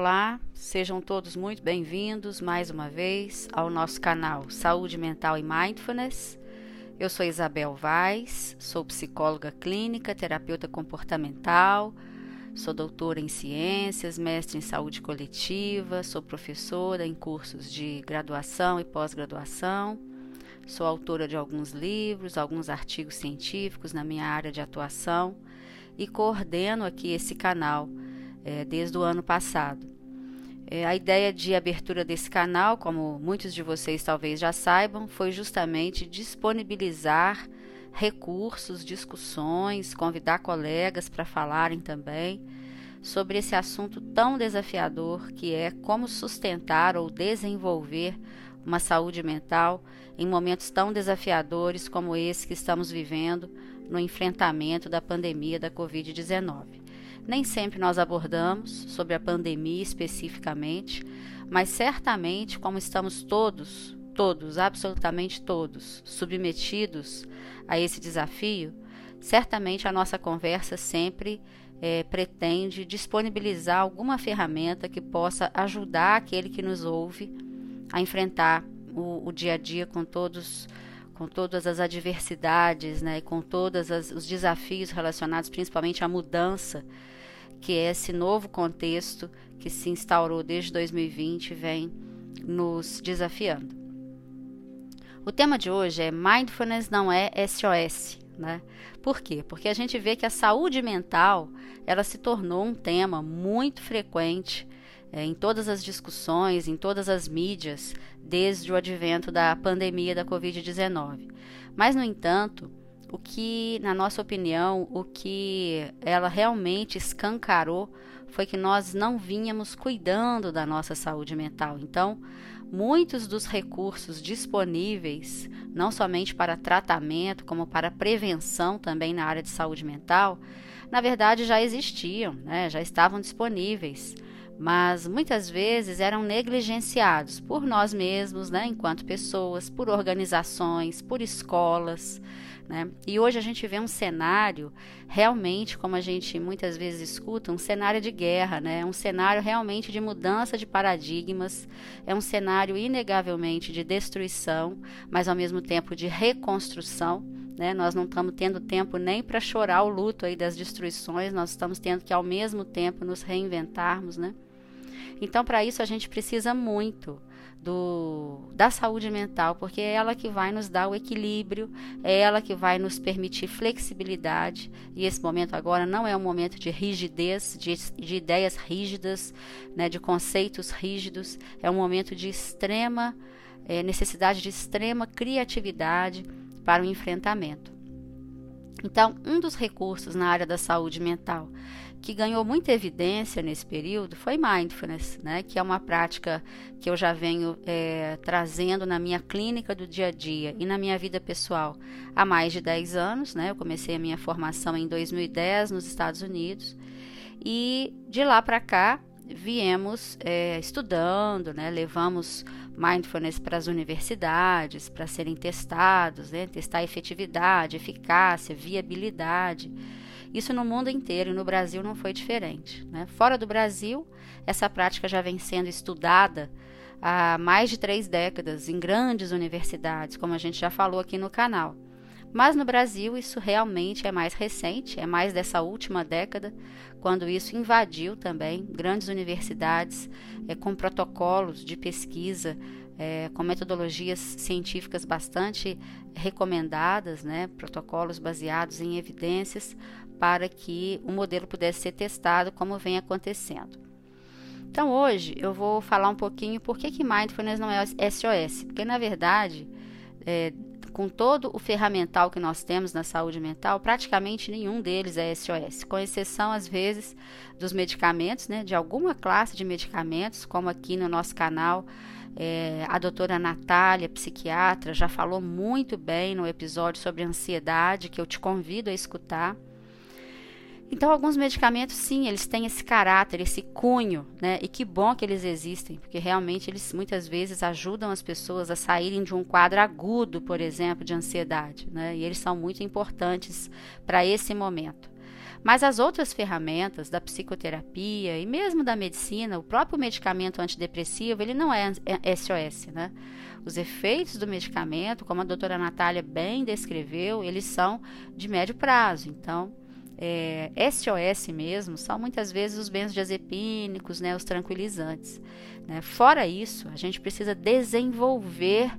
olá, sejam todos muito bem-vindos mais uma vez ao nosso canal Saúde Mental e Mindfulness. Eu sou Isabel Vaz, sou psicóloga clínica, terapeuta comportamental, sou doutora em ciências, mestre em saúde coletiva, sou professora em cursos de graduação e pós-graduação, sou autora de alguns livros, alguns artigos científicos na minha área de atuação e coordeno aqui esse canal é, desde o ano passado. É, a ideia de abertura desse canal, como muitos de vocês talvez já saibam, foi justamente disponibilizar recursos, discussões, convidar colegas para falarem também sobre esse assunto tão desafiador que é como sustentar ou desenvolver uma saúde mental em momentos tão desafiadores como esse que estamos vivendo no enfrentamento da pandemia da Covid-19. Nem sempre nós abordamos sobre a pandemia especificamente, mas certamente, como estamos todos, todos, absolutamente todos, submetidos a esse desafio, certamente a nossa conversa sempre é, pretende disponibilizar alguma ferramenta que possa ajudar aquele que nos ouve a enfrentar o, o dia a dia com todos com todas as adversidades, né, com todos os desafios relacionados principalmente à mudança que é esse novo contexto que se instaurou desde 2020 vem nos desafiando. O tema de hoje é Mindfulness não é SOS, né? Por quê? Porque a gente vê que a saúde mental ela se tornou um tema muito frequente é, em todas as discussões, em todas as mídias, desde o advento da pandemia da Covid-19. Mas, no entanto, o que, na nossa opinião, o que ela realmente escancarou foi que nós não vínhamos cuidando da nossa saúde mental. Então, muitos dos recursos disponíveis, não somente para tratamento, como para prevenção também na área de saúde mental, na verdade já existiam, né? já estavam disponíveis mas muitas vezes eram negligenciados por nós mesmos, né, enquanto pessoas, por organizações, por escolas. Né? E hoje a gente vê um cenário realmente, como a gente muitas vezes escuta, um cenário de guerra, né? um cenário realmente de mudança de paradigmas, é um cenário inegavelmente de destruição, mas ao mesmo tempo de reconstrução. Né? Nós não estamos tendo tempo nem para chorar o luto aí das destruições, nós estamos tendo que ao mesmo tempo nos reinventarmos. Né? Então, para isso, a gente precisa muito do, da saúde mental, porque é ela que vai nos dar o equilíbrio, é ela que vai nos permitir flexibilidade. E esse momento agora não é um momento de rigidez, de, de ideias rígidas, né, de conceitos rígidos, é um momento de extrema é, necessidade de extrema criatividade para o enfrentamento. Então, um dos recursos na área da saúde mental que ganhou muita evidência nesse período foi mindfulness, né, que é uma prática que eu já venho é, trazendo na minha clínica do dia a dia e na minha vida pessoal há mais de 10 anos. Né, eu comecei a minha formação em 2010 nos Estados Unidos e de lá para cá viemos é, estudando, né, levamos mindfulness para as universidades para serem testados, né, testar efetividade, eficácia, viabilidade. Isso no mundo inteiro e no Brasil não foi diferente. Né? Fora do Brasil, essa prática já vem sendo estudada há mais de três décadas em grandes universidades, como a gente já falou aqui no canal. Mas no Brasil isso realmente é mais recente, é mais dessa última década, quando isso invadiu também grandes universidades é, com protocolos de pesquisa, é, com metodologias científicas bastante recomendadas, né, protocolos baseados em evidências, para que o modelo pudesse ser testado como vem acontecendo. Então hoje eu vou falar um pouquinho por que, que Mindfulness não é SOS, porque na verdade, é, com todo o ferramental que nós temos na saúde mental, praticamente nenhum deles é SOS, com exceção às vezes dos medicamentos, né, de alguma classe de medicamentos, como aqui no nosso canal é, a doutora Natália, psiquiatra, já falou muito bem no episódio sobre ansiedade, que eu te convido a escutar. Então, alguns medicamentos, sim, eles têm esse caráter, esse cunho, né? E que bom que eles existem, porque realmente eles muitas vezes ajudam as pessoas a saírem de um quadro agudo, por exemplo, de ansiedade, né? E eles são muito importantes para esse momento. Mas as outras ferramentas da psicoterapia e mesmo da medicina, o próprio medicamento antidepressivo, ele não é SOS, né? Os efeitos do medicamento, como a doutora Natália bem descreveu, eles são de médio prazo. Então, é, SOS mesmo são muitas vezes os benzodiazepínicos, né, os tranquilizantes. Né? Fora isso, a gente precisa desenvolver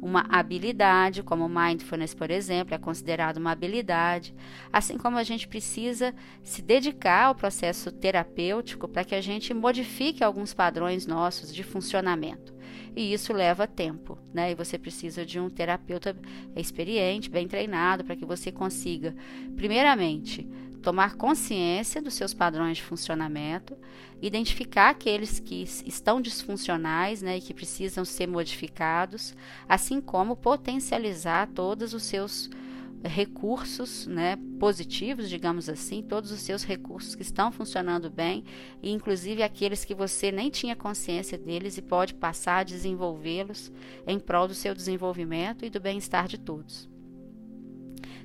uma habilidade, como mindfulness, por exemplo, é considerado uma habilidade, assim como a gente precisa se dedicar ao processo terapêutico para que a gente modifique alguns padrões nossos de funcionamento. E isso leva tempo, né? E você precisa de um terapeuta experiente, bem treinado, para que você consiga, primeiramente, tomar consciência dos seus padrões de funcionamento, identificar aqueles que estão disfuncionais né, e que precisam ser modificados, assim como potencializar todos os seus recursos né, positivos, digamos assim, todos os seus recursos que estão funcionando bem, e inclusive aqueles que você nem tinha consciência deles e pode passar a desenvolvê-los em prol do seu desenvolvimento e do bem-estar de todos.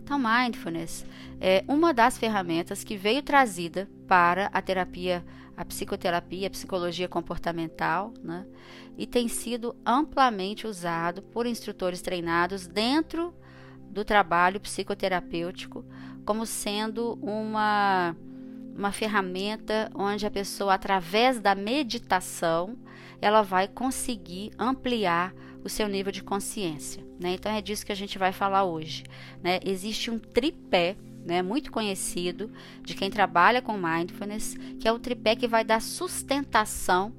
Então, mindfulness é uma das ferramentas que veio trazida para a terapia, a psicoterapia, a psicologia comportamental, né? e tem sido amplamente usado por instrutores treinados dentro do trabalho psicoterapêutico, como sendo uma, uma ferramenta onde a pessoa, através da meditação, ela vai conseguir ampliar o seu nível de consciência. Né? Então é disso que a gente vai falar hoje. Né? Existe um tripé né, muito conhecido de quem trabalha com mindfulness, que é o tripé que vai dar sustentação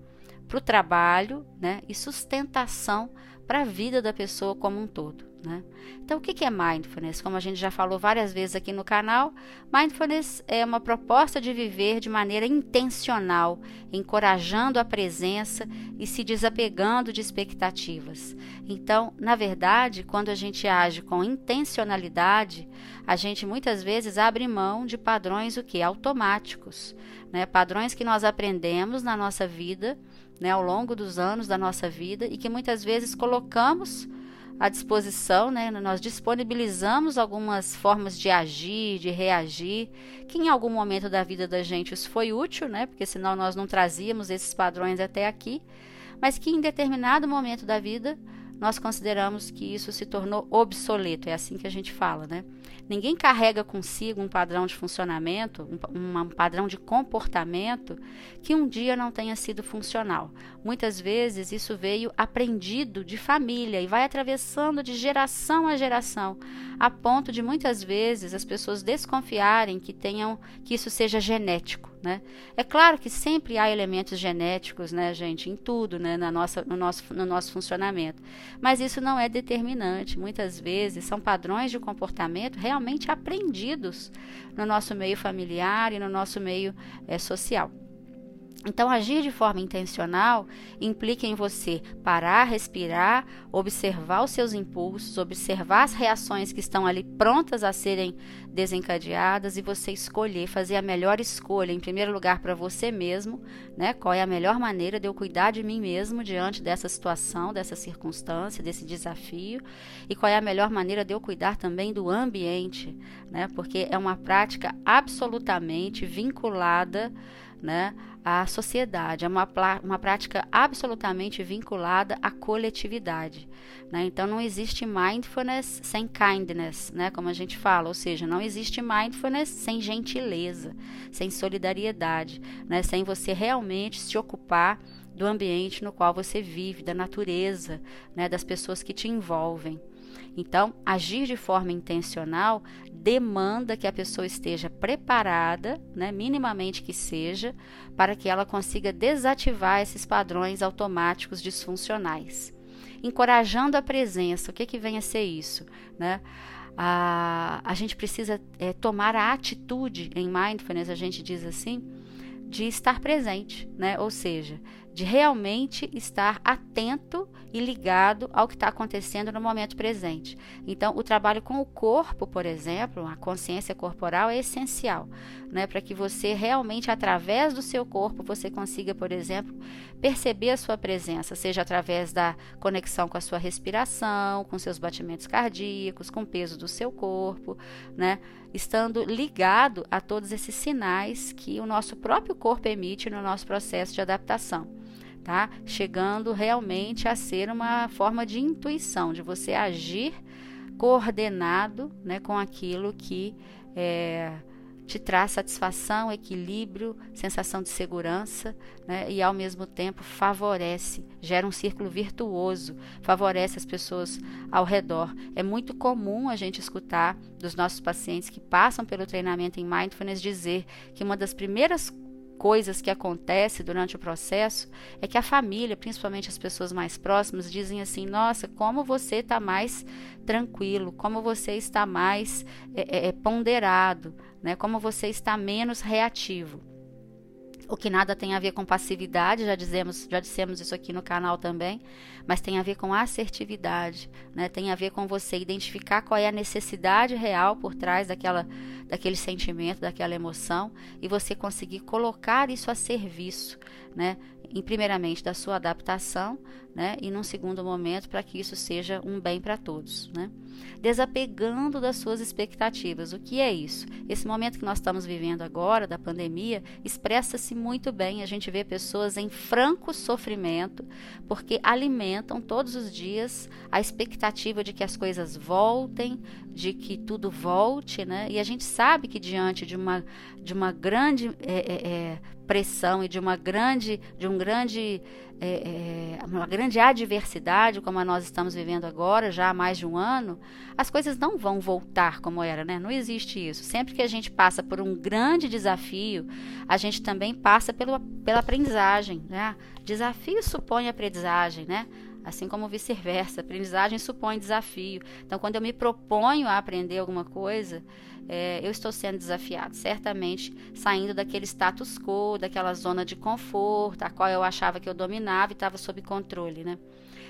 para o trabalho né, e sustentação para a vida da pessoa como um todo. Né? Então, o que é mindfulness? Como a gente já falou várias vezes aqui no canal, mindfulness é uma proposta de viver de maneira intencional, encorajando a presença e se desapegando de expectativas. Então, na verdade, quando a gente age com intencionalidade, a gente muitas vezes abre mão de padrões o que automáticos, né? Padrões que nós aprendemos na nossa vida, né, ao longo dos anos da nossa vida e que muitas vezes colocamos à disposição, né? Nós disponibilizamos algumas formas de agir, de reagir, que em algum momento da vida da gente isso foi útil, né? Porque senão nós não trazíamos esses padrões até aqui, mas que em determinado momento da vida nós consideramos que isso se tornou obsoleto, é assim que a gente fala, né? Ninguém carrega consigo um padrão de funcionamento, um, um, padrão de comportamento que um dia não tenha sido funcional. Muitas vezes isso veio aprendido de família e vai atravessando de geração a geração, a ponto de muitas vezes as pessoas desconfiarem que tenham que isso seja genético. Né? É claro que sempre há elementos genéticos, né, gente, em tudo, né, na nossa, no, nosso, no nosso funcionamento. Mas isso não é determinante. Muitas vezes são padrões de comportamento realmente aprendidos no nosso meio familiar e no nosso meio é, social. Então, agir de forma intencional implica em você parar, respirar, observar os seus impulsos, observar as reações que estão ali prontas a serem desencadeadas e você escolher, fazer a melhor escolha, em primeiro lugar, para você mesmo, né? Qual é a melhor maneira de eu cuidar de mim mesmo diante dessa situação, dessa circunstância, desse desafio, e qual é a melhor maneira de eu cuidar também do ambiente, né? Porque é uma prática absolutamente vinculada né, à sociedade, é uma, uma prática absolutamente vinculada à coletividade. Né? Então, não existe mindfulness sem kindness, né, como a gente fala, ou seja, não existe mindfulness sem gentileza, sem solidariedade, né, sem você realmente se ocupar do ambiente no qual você vive, da natureza, né, das pessoas que te envolvem. Então, agir de forma intencional demanda que a pessoa esteja preparada, né, minimamente que seja, para que ela consiga desativar esses padrões automáticos disfuncionais. Encorajando a presença, o que, que vem a ser isso? Né? A, a gente precisa é, tomar a atitude, em mindfulness a gente diz assim, de estar presente, né? ou seja, de realmente estar atento e ligado ao que está acontecendo no momento presente. Então, o trabalho com o corpo, por exemplo, a consciência corporal é essencial, né, para que você realmente, através do seu corpo, você consiga, por exemplo, perceber a sua presença, seja através da conexão com a sua respiração, com seus batimentos cardíacos, com o peso do seu corpo, né, estando ligado a todos esses sinais que o nosso próprio corpo emite no nosso processo de adaptação tá? Chegando realmente a ser uma forma de intuição, de você agir coordenado, né, com aquilo que é, te traz satisfação, equilíbrio, sensação de segurança, né, e ao mesmo tempo favorece, gera um círculo virtuoso, favorece as pessoas ao redor. É muito comum a gente escutar dos nossos pacientes que passam pelo treinamento em mindfulness dizer que uma das primeiras coisas que acontecem durante o processo é que a família, principalmente as pessoas mais próximas, dizem assim: Nossa, como você está mais tranquilo, como você está mais é, é, ponderado, né? como você está menos reativo o que nada tem a ver com passividade, já dizemos, já dissemos isso aqui no canal também, mas tem a ver com assertividade, né? Tem a ver com você identificar qual é a necessidade real por trás daquela daquele sentimento, daquela emoção e você conseguir colocar isso a serviço, né? em primeiramente da sua adaptação, né, e num segundo momento para que isso seja um bem para todos, né? Desapegando das suas expectativas. O que é isso? Esse momento que nós estamos vivendo agora da pandemia expressa-se muito bem. A gente vê pessoas em franco sofrimento porque alimentam todos os dias a expectativa de que as coisas voltem, de que tudo volte, né? E a gente sabe que diante de uma de uma grande é, é, pressão e de uma grande, de um grande, é, é, uma grande adversidade, como nós estamos vivendo agora, já há mais de um ano, as coisas não vão voltar como era, né? Não existe isso. Sempre que a gente passa por um grande desafio, a gente também passa pelo, pela aprendizagem, né? Desafio supõe aprendizagem, né? Assim como vice-versa. Aprendizagem supõe desafio. Então, quando eu me proponho a aprender alguma coisa, é, eu estou sendo desafiado, certamente saindo daquele status quo, daquela zona de conforto, a qual eu achava que eu dominava e estava sob controle, né?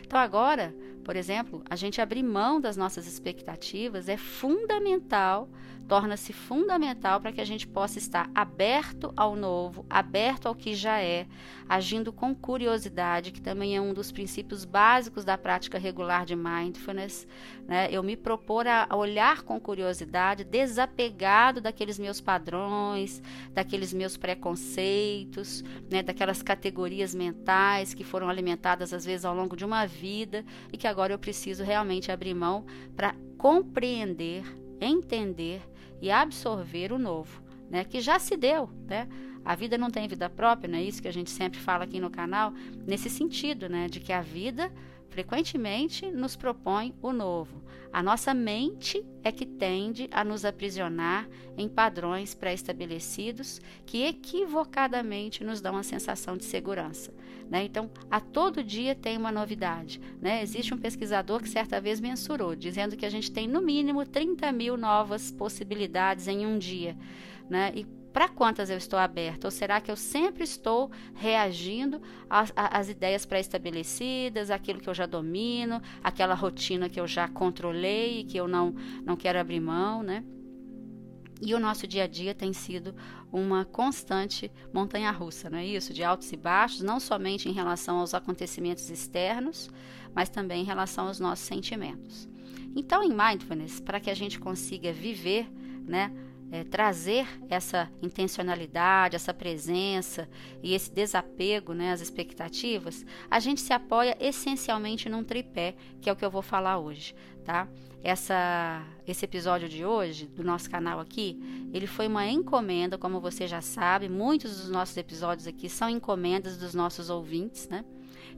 Então, agora, por exemplo, a gente abrir mão das nossas expectativas é fundamental torna-se fundamental para que a gente possa estar aberto ao novo, aberto ao que já é, agindo com curiosidade, que também é um dos princípios básicos da prática regular de mindfulness. Né? Eu me propor a olhar com curiosidade, desapegado daqueles meus padrões, daqueles meus preconceitos, né? daquelas categorias mentais que foram alimentadas às vezes ao longo de uma vida e que agora eu preciso realmente abrir mão para compreender, entender e absorver o novo, né? Que já se deu, né? A vida não tem vida própria, não é isso que a gente sempre fala aqui no canal, nesse sentido, né? De que a vida frequentemente nos propõe o novo. A nossa mente é que tende a nos aprisionar em padrões pré-estabelecidos que equivocadamente nos dão a sensação de segurança. Né? Então, a todo dia tem uma novidade. Né? Existe um pesquisador que certa vez mensurou, dizendo que a gente tem no mínimo 30 mil novas possibilidades em um dia. Né? E para quantas eu estou aberta? Ou será que eu sempre estou reagindo às, às ideias pré-estabelecidas, aquilo que eu já domino, aquela rotina que eu já controlei e que eu não, não quero abrir mão, né? E o nosso dia a dia tem sido uma constante montanha russa, não é isso? De altos e baixos, não somente em relação aos acontecimentos externos, mas também em relação aos nossos sentimentos. Então, em mindfulness, para que a gente consiga viver, né, é, trazer essa intencionalidade, essa presença e esse desapego né, às expectativas, a gente se apoia essencialmente num tripé, que é o que eu vou falar hoje. Tá? Essa, esse episódio de hoje, do nosso canal aqui, ele foi uma encomenda, como você já sabe, muitos dos nossos episódios aqui são encomendas dos nossos ouvintes, né?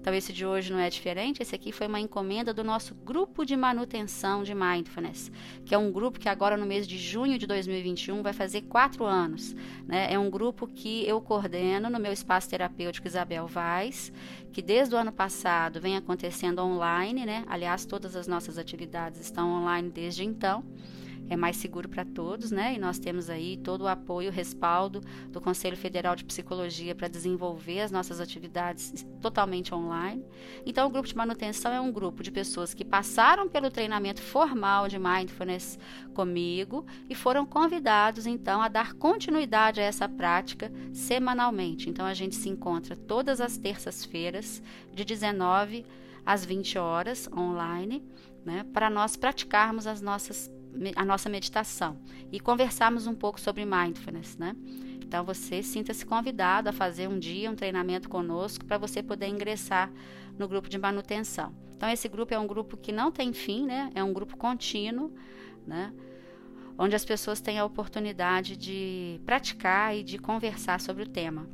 Então, esse de hoje não é diferente. Esse aqui foi uma encomenda do nosso grupo de manutenção de mindfulness, que é um grupo que agora no mês de junho de 2021 vai fazer quatro anos. Né? É um grupo que eu coordeno no meu espaço terapêutico Isabel Vaz, que desde o ano passado vem acontecendo online, né? Aliás, todas as nossas atividades estão online desde então. É mais seguro para todos, né? E nós temos aí todo o apoio, o respaldo do Conselho Federal de Psicologia para desenvolver as nossas atividades totalmente online. Então, o grupo de manutenção é um grupo de pessoas que passaram pelo treinamento formal de mindfulness comigo e foram convidados então a dar continuidade a essa prática semanalmente. Então, a gente se encontra todas as terças-feiras de 19 às 20 horas online, né, para nós praticarmos as nossas a nossa meditação e conversarmos um pouco sobre mindfulness, né? Então você sinta-se convidado a fazer um dia um treinamento conosco para você poder ingressar no grupo de manutenção. Então esse grupo é um grupo que não tem fim, né? É um grupo contínuo, né? Onde as pessoas têm a oportunidade de praticar e de conversar sobre o tema.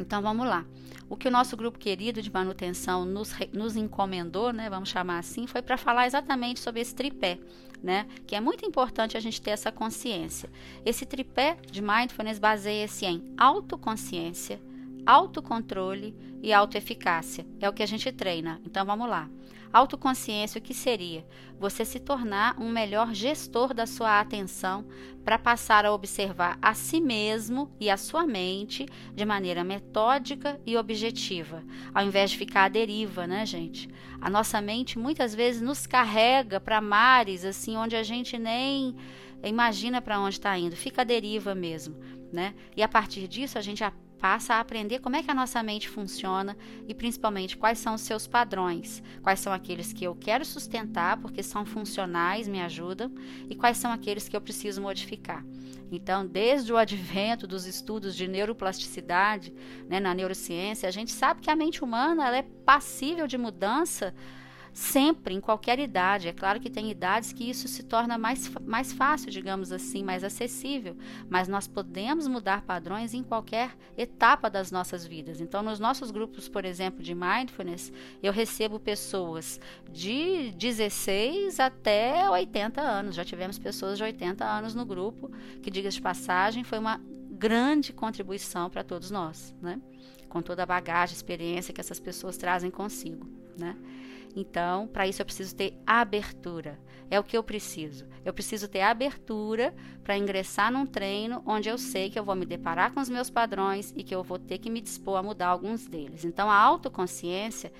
Então vamos lá. O que o nosso grupo querido de manutenção nos, nos encomendou, né, vamos chamar assim, foi para falar exatamente sobre esse tripé, né, que é muito importante a gente ter essa consciência. Esse tripé de mindfulness baseia-se em autoconsciência, autocontrole e autoeficácia. É o que a gente treina. Então vamos lá. Autoconsciência, o que seria? Você se tornar um melhor gestor da sua atenção para passar a observar a si mesmo e a sua mente de maneira metódica e objetiva, ao invés de ficar à deriva, né, gente? A nossa mente muitas vezes nos carrega para mares assim onde a gente nem imagina para onde está indo, fica à deriva mesmo, né? E a partir disso a gente passa a aprender como é que a nossa mente funciona e principalmente quais são os seus padrões, quais são aqueles que eu quero sustentar porque são funcionais, me ajudam, e quais são aqueles que eu preciso modificar. Então, desde o advento dos estudos de neuroplasticidade né, na neurociência, a gente sabe que a mente humana ela é passível de mudança sempre, em qualquer idade. É claro que tem idades que isso se torna mais, mais fácil, digamos assim, mais acessível, mas nós podemos mudar padrões em qualquer etapa das nossas vidas. Então, nos nossos grupos, por exemplo, de mindfulness, eu recebo pessoas de 16 até 80 anos. Já tivemos pessoas de 80 anos no grupo, que, diga de passagem, foi uma grande contribuição para todos nós, né? Com toda a bagagem, experiência que essas pessoas trazem consigo, né? Então, para isso eu preciso ter abertura. É o que eu preciso. Eu preciso ter abertura para ingressar num treino onde eu sei que eu vou me deparar com os meus padrões e que eu vou ter que me dispor a mudar alguns deles. Então, a autoconsciência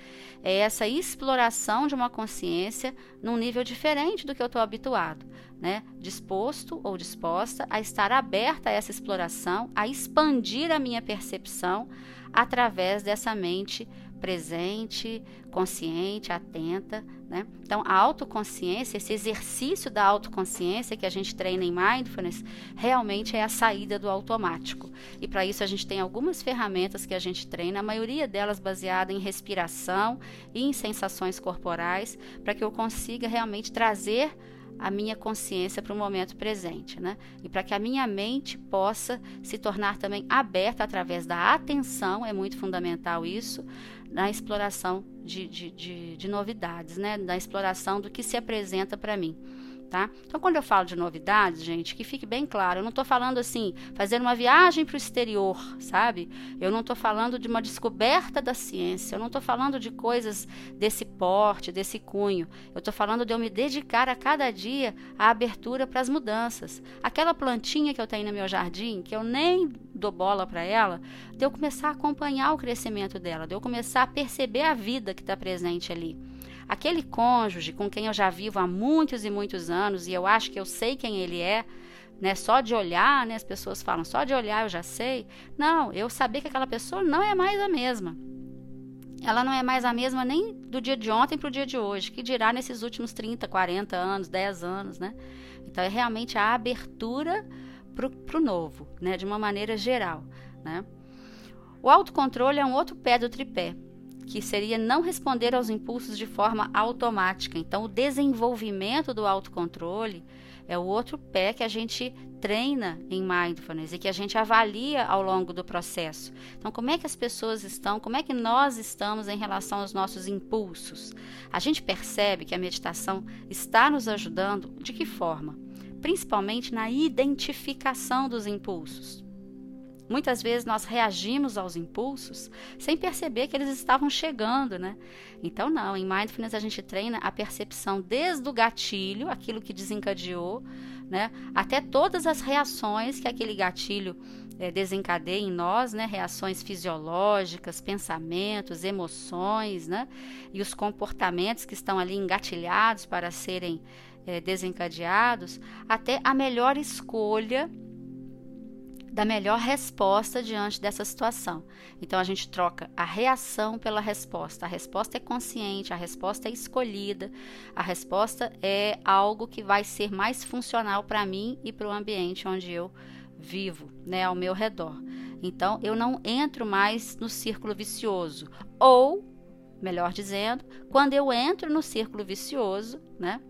é essa exploração de uma consciência num nível diferente do que eu estou habituado. Né? Disposto ou disposta a estar aberta a essa exploração, a expandir a minha percepção através dessa mente presente, consciente, atenta. Né? Então, a autoconsciência, esse exercício da autoconsciência que a gente treina em mindfulness, realmente é a saída do automático. E para isso a gente tem algumas ferramentas que a gente treina, a maioria delas baseada em respiração e em sensações corporais, para que eu consiga realmente trazer a minha consciência para o momento presente, né? E para que a minha mente possa se tornar também aberta através da atenção, é muito fundamental isso, na exploração de, de, de, de novidades, né? Da exploração do que se apresenta para mim tá? Então, quando eu falo de novidades, gente, que fique bem claro, eu não estou falando assim, fazer uma viagem para o exterior, sabe? Eu não estou falando de uma descoberta da ciência, eu não estou falando de coisas desse porte, desse cunho. Eu estou falando de eu me dedicar a cada dia à abertura para as mudanças. Aquela plantinha que eu tenho no meu jardim, que eu nem dou bola para ela, de eu começar a acompanhar o crescimento dela, de eu começar a perceber a vida que está presente ali. Aquele cônjuge com quem eu já vivo há muitos e muitos anos e eu acho que eu sei quem ele é, né? Só de olhar, né? As pessoas falam, só de olhar eu já sei. Não, eu saber que aquela pessoa não é mais a mesma. Ela não é mais a mesma nem do dia de ontem para o dia de hoje, que dirá nesses últimos 30, 40 anos, 10 anos, né? Então é realmente a abertura para o novo, né? De uma maneira geral, né? O autocontrole é um outro pé do tripé que seria não responder aos impulsos de forma automática. Então, o desenvolvimento do autocontrole é o outro pé que a gente treina em mindfulness e que a gente avalia ao longo do processo. Então, como é que as pessoas estão, como é que nós estamos em relação aos nossos impulsos? A gente percebe que a meditação está nos ajudando de que forma? Principalmente na identificação dos impulsos. Muitas vezes nós reagimos aos impulsos sem perceber que eles estavam chegando, né? Então, não, em mindfulness a gente treina a percepção desde o gatilho, aquilo que desencadeou, né? Até todas as reações que aquele gatilho é, desencadeia em nós, né? Reações fisiológicas, pensamentos, emoções, né? E os comportamentos que estão ali engatilhados para serem é, desencadeados, até a melhor escolha da melhor resposta diante dessa situação. Então a gente troca a reação pela resposta. A resposta é consciente, a resposta é escolhida, a resposta é algo que vai ser mais funcional para mim e para o ambiente onde eu vivo, né, ao meu redor. Então eu não entro mais no círculo vicioso. Ou, melhor dizendo, quando eu entro no círculo vicioso, né,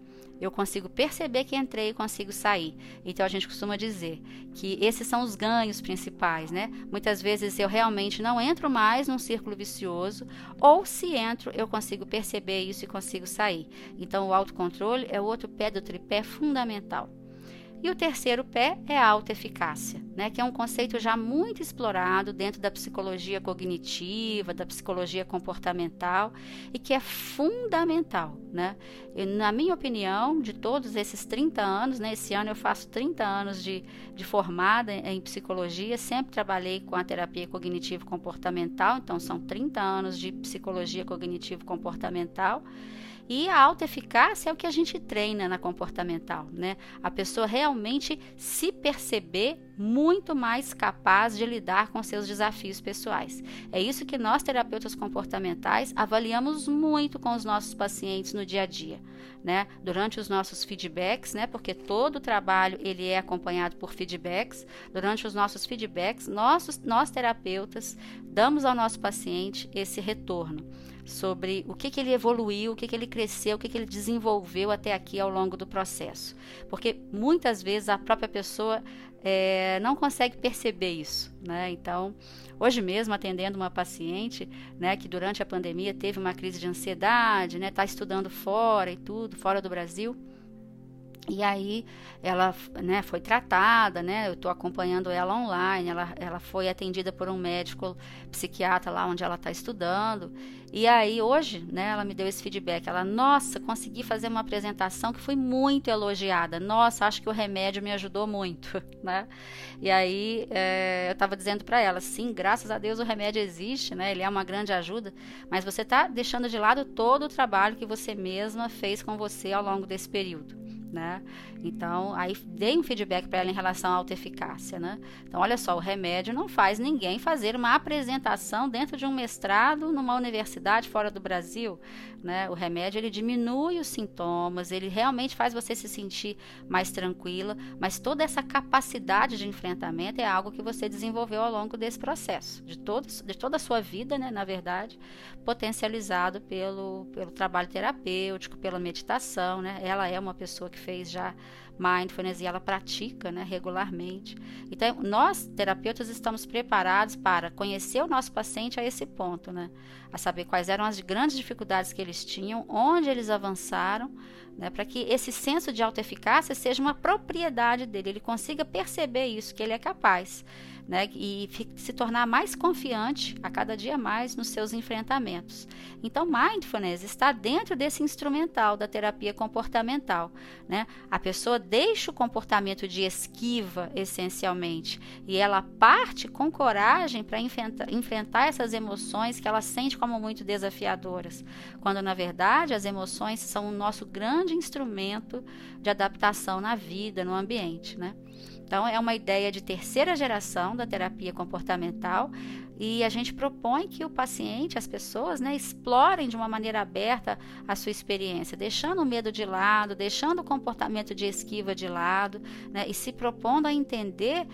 eu consigo perceber que entrei e consigo sair. Então a gente costuma dizer que esses são os ganhos principais, né? Muitas vezes eu realmente não entro mais num círculo vicioso, ou se entro, eu consigo perceber isso e consigo sair. Então o autocontrole é o outro pé do tripé fundamental. E o terceiro pé é a autoeficácia, né, que é um conceito já muito explorado dentro da psicologia cognitiva, da psicologia comportamental e que é fundamental. Né? E, na minha opinião, de todos esses 30 anos, né, esse ano eu faço 30 anos de, de formada em, psicologia, sempre trabalhei com a terapia cognitivo comportamental, então são 30 anos de psicologia cognitivo comportamental. E a autoeficácia é o que a gente treina na comportamental, né? A pessoa realmente se perceber muito mais capaz de lidar com seus desafios pessoais. É isso que nós terapeutas comportamentais avaliamos muito com os nossos pacientes no dia a dia, né? Durante os nossos feedbacks, né? Porque todo o trabalho ele é acompanhado por feedbacks. Durante os nossos feedbacks, nossos nós terapeutas damos ao nosso paciente esse retorno sobre o que, que ele evoluiu, o que, que ele cresceu, o que, que ele desenvolveu até aqui ao longo do processo. Porque muitas vezes a própria pessoa é, não consegue perceber isso. Né? Então, hoje mesmo, atendendo uma paciente né, que durante a pandemia teve uma crise de ansiedade, está né, tá estudando fora e tudo, fora do Brasil. E aí ela né, foi tratada, né? Eu estou acompanhando ela online. Ela, ela foi atendida por um médico psiquiatra lá onde ela está estudando. E aí hoje, né, ela me deu esse feedback. Ela, nossa, consegui fazer uma apresentação que foi muito elogiada. Nossa, acho que o remédio me ajudou muito, né? E aí é, eu estava dizendo para ela, sim, graças a Deus o remédio existe, né? Ele é uma grande ajuda, mas você está deixando de lado todo o trabalho que você mesma fez com você ao longo desse período né? Então, aí dei um feedback para ela em relação à autoeficácia, né? Então, olha só, o remédio não faz ninguém fazer uma apresentação dentro de um mestrado numa universidade fora do Brasil, né? O remédio ele diminui os sintomas, ele realmente faz você se sentir mais tranquila, mas toda essa capacidade de enfrentamento é algo que você desenvolveu ao longo desse processo, de, todos, de toda a sua vida, né, na verdade, potencializado pelo, pelo trabalho terapêutico, pela meditação, né? Ela é uma pessoa que fez já mindfulness e ela pratica né, regularmente. Então, nós, terapeutas, estamos preparados para conhecer o nosso paciente a esse ponto, né? A saber quais eram as grandes dificuldades que eles tinham, onde eles avançaram, né, para que esse senso de autoeficácia seja uma propriedade dele, ele consiga perceber isso, que ele é capaz né, e se tornar mais confiante a cada dia mais nos seus enfrentamentos. Então, mindfulness está dentro desse instrumental da terapia comportamental. Né? A pessoa deixa o comportamento de esquiva, essencialmente, e ela parte com coragem para enfrentar essas emoções que ela sente como muito desafiadoras, quando na verdade as emoções são o nosso grande instrumento de adaptação na vida, no ambiente. Né? Então, é uma ideia de terceira geração da terapia comportamental e a gente propõe que o paciente, as pessoas, né, explorem de uma maneira aberta a sua experiência, deixando o medo de lado, deixando o comportamento de esquiva de lado né, e se propondo a entender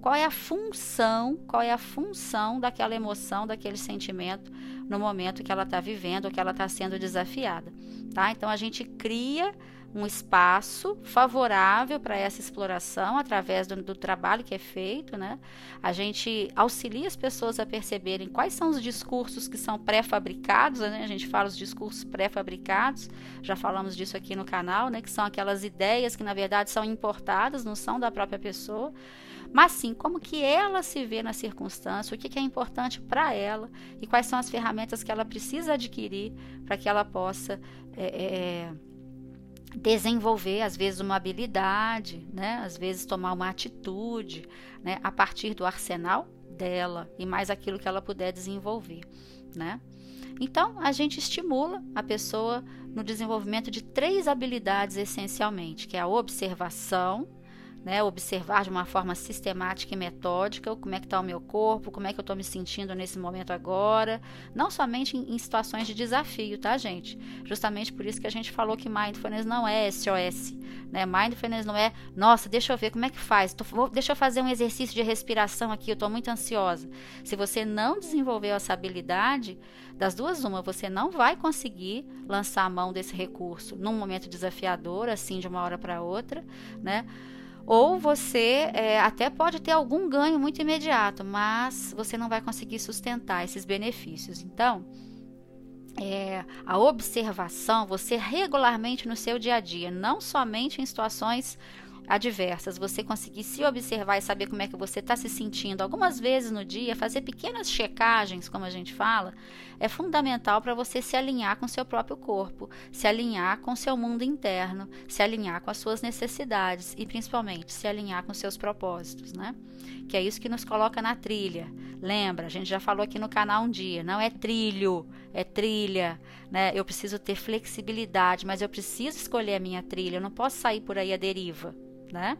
qual é a função, qual é a função daquela emoção, daquele sentimento no momento que ela está vivendo que ela está sendo desafiada. Tá? Então a gente cria um espaço favorável para essa exploração através do, do, trabalho que é feito, né? A gente auxilia as pessoas a perceberem quais são os discursos que são pré-fabricados, né? A gente fala os discursos pré-fabricados, já falamos disso aqui no canal, né? Que são aquelas ideias que na verdade são importadas, não são da própria pessoa, mas sim como que ela se vê na circunstância, o que, que é importante para ela e quais são as ferramentas que ela precisa adquirir para que ela possa é, é, desenvolver às vezes uma habilidade, né? Às vezes tomar uma atitude, né? A partir do arsenal dela e mais aquilo que ela puder desenvolver, né? Então, a gente estimula a pessoa no desenvolvimento de três habilidades essencialmente, que é a observação, né, observar de uma forma sistemática e metódica como é que está o meu corpo, como é que eu estou me sentindo nesse momento agora, não somente em, em, situações de desafio, tá, gente? Justamente por isso que a gente falou que mindfulness não é SOS, né? Mindfulness não é, nossa, deixa eu ver como é que faz, tô, vou, deixa eu fazer um exercício de respiração aqui, eu estou muito ansiosa. Se você não desenvolveu essa habilidade, das duas uma, você não vai conseguir lançar a mão desse recurso num momento desafiador, assim, de uma hora para outra, né? Ou você é, até pode ter algum ganho muito imediato, mas você não vai conseguir sustentar esses benefícios. Então, é, a observação, você regularmente no seu dia a dia, não somente em situações adversas, você conseguir se observar e saber como é que você está se sentindo algumas vezes no dia, fazer pequenas checagens, como a gente fala, é fundamental para você se alinhar com seu próprio corpo, se alinhar com seu mundo interno, se alinhar com as suas necessidades e principalmente se alinhar com seus propósitos, né? Que é isso que nos coloca na trilha. Lembra, a gente já falou aqui no canal um dia, não é trilho, é trilha, né? Eu preciso ter flexibilidade, mas eu preciso escolher a minha trilha, eu não posso sair por aí à deriva né?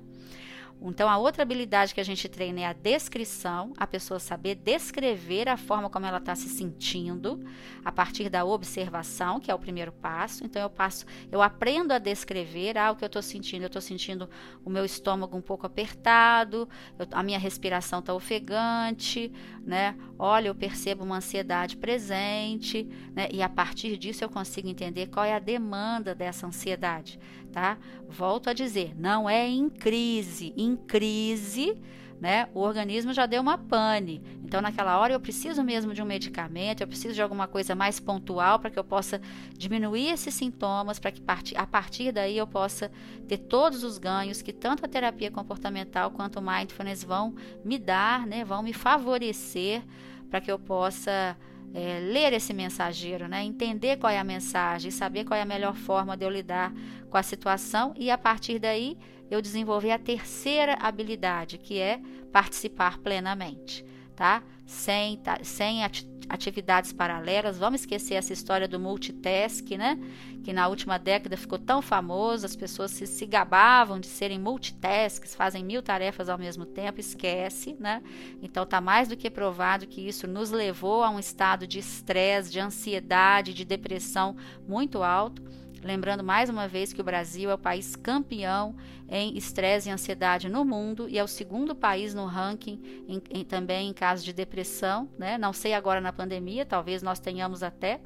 Então, a outra habilidade que a gente treina é a descrição, a pessoa saber descrever a forma como ela está se sentindo, a partir da observação, que é o primeiro passo. Então, eu passo, eu aprendo a descrever ah, o que eu estou sentindo. Eu estou sentindo o meu estômago um pouco apertado, eu, a minha respiração está ofegante, né? Olha, eu percebo uma ansiedade presente, né? E a partir disso eu consigo entender qual é a demanda dessa ansiedade tá? Volto a dizer, não é em crise. Em crise, né? O organismo já deu uma pane. Então, naquela hora, eu preciso mesmo de um medicamento, eu preciso de alguma coisa mais pontual para que eu possa diminuir esses sintomas, para que a partir daí eu possa ter todos os ganhos que tanto a terapia comportamental quanto o mindfulness vão me dar, né? Vão me favorecer para que eu possa é, ler esse mensageiro, né? entender qual é a mensagem, saber qual é a melhor forma de eu lidar com a situação e a partir daí eu desenvolver a terceira habilidade, que é participar plenamente, tá? Sem, tá, sem atividades paralelas. Vamos esquecer essa história do multitask, né? Que na última década ficou tão famoso, as pessoas se, se gabavam de serem multitasks, fazem mil tarefas ao mesmo tempo, esquece, né? Então tá mais do que provado que isso nos levou a um estado de estresse, de ansiedade, de depressão muito alto. Lembrando mais uma vez que o Brasil é o país campeão em estresse e ansiedade no mundo e é o segundo país no ranking em, em, também em casos de depressão, né? Não sei agora na pandemia, talvez nós tenhamos até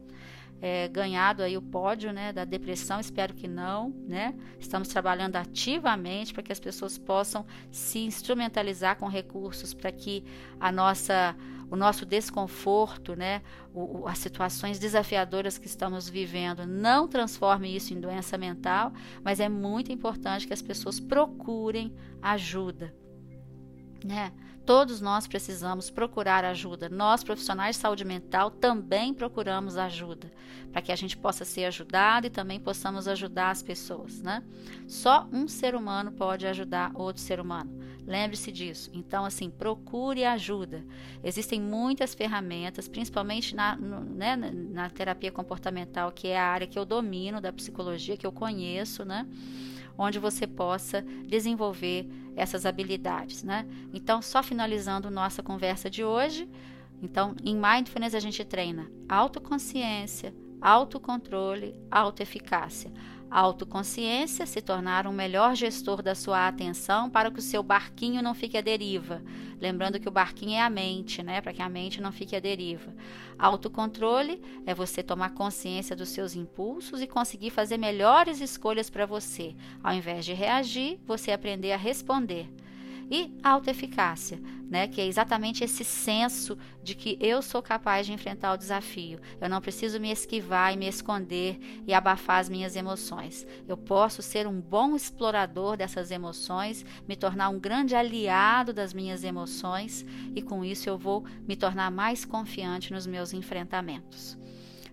é, ganhado aí o pódio né, da depressão, espero que não, né? Estamos trabalhando ativamente para que as pessoas possam se instrumentalizar com recursos para que a nossa o nosso desconforto, né, o, as situações desafiadoras que estamos vivendo, não transforme isso em doença mental, mas é muito importante que as pessoas procurem ajuda, né? Todos nós precisamos procurar ajuda. Nós, profissionais de saúde mental, também procuramos ajuda, para que a gente possa ser ajudado e também possamos ajudar as pessoas, né? Só um ser humano pode ajudar outro ser humano. Lembre-se disso. Então, assim, procure ajuda. Existem muitas ferramentas, principalmente na, no, né, na terapia comportamental, que é a área que eu domino da psicologia, que eu conheço, né? Onde você possa desenvolver essas habilidades, né? Então, só finalizando nossa conversa de hoje, então, em mindfulness a gente treina autoconsciência, autocontrole, autoeficácia. Autoconsciência, se tornar um melhor gestor da sua atenção para que o seu barquinho não fique à deriva. Lembrando que o barquinho é a mente, né? Para que a mente não fique à deriva. Autocontrole é você tomar consciência dos seus impulsos e conseguir fazer melhores escolhas para você. Ao invés de reagir, você aprender a responder e autoeficácia, né, que é exatamente esse senso de que eu sou capaz de enfrentar o desafio. Eu não preciso me esquivar e me esconder e abafar as minhas emoções. Eu posso ser um bom explorador dessas emoções, me tornar um grande aliado das minhas emoções e com isso eu vou me tornar mais confiante nos meus enfrentamentos.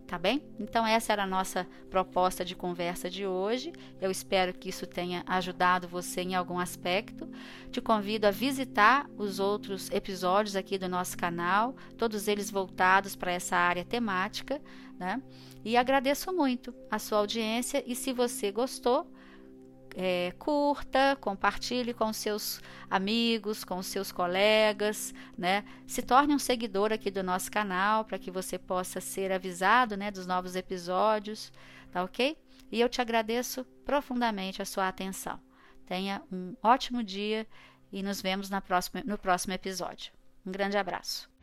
Tá bem? Então, essa era a nossa proposta de conversa de hoje. Eu espero que isso tenha ajudado você em algum aspecto. Te convido a visitar os outros episódios aqui do nosso canal, todos eles voltados para essa área temática. Né? E agradeço muito a sua audiência. E se você gostou, é, curta, compartilhe com seus amigos, com seus colegas, né? Se torne um seguidor aqui do nosso canal para que você possa ser avisado, né, dos novos episódios, tá ok? E eu te agradeço profundamente a sua atenção. Tenha um ótimo dia e nos vemos na próxima, no próximo episódio. Um grande abraço.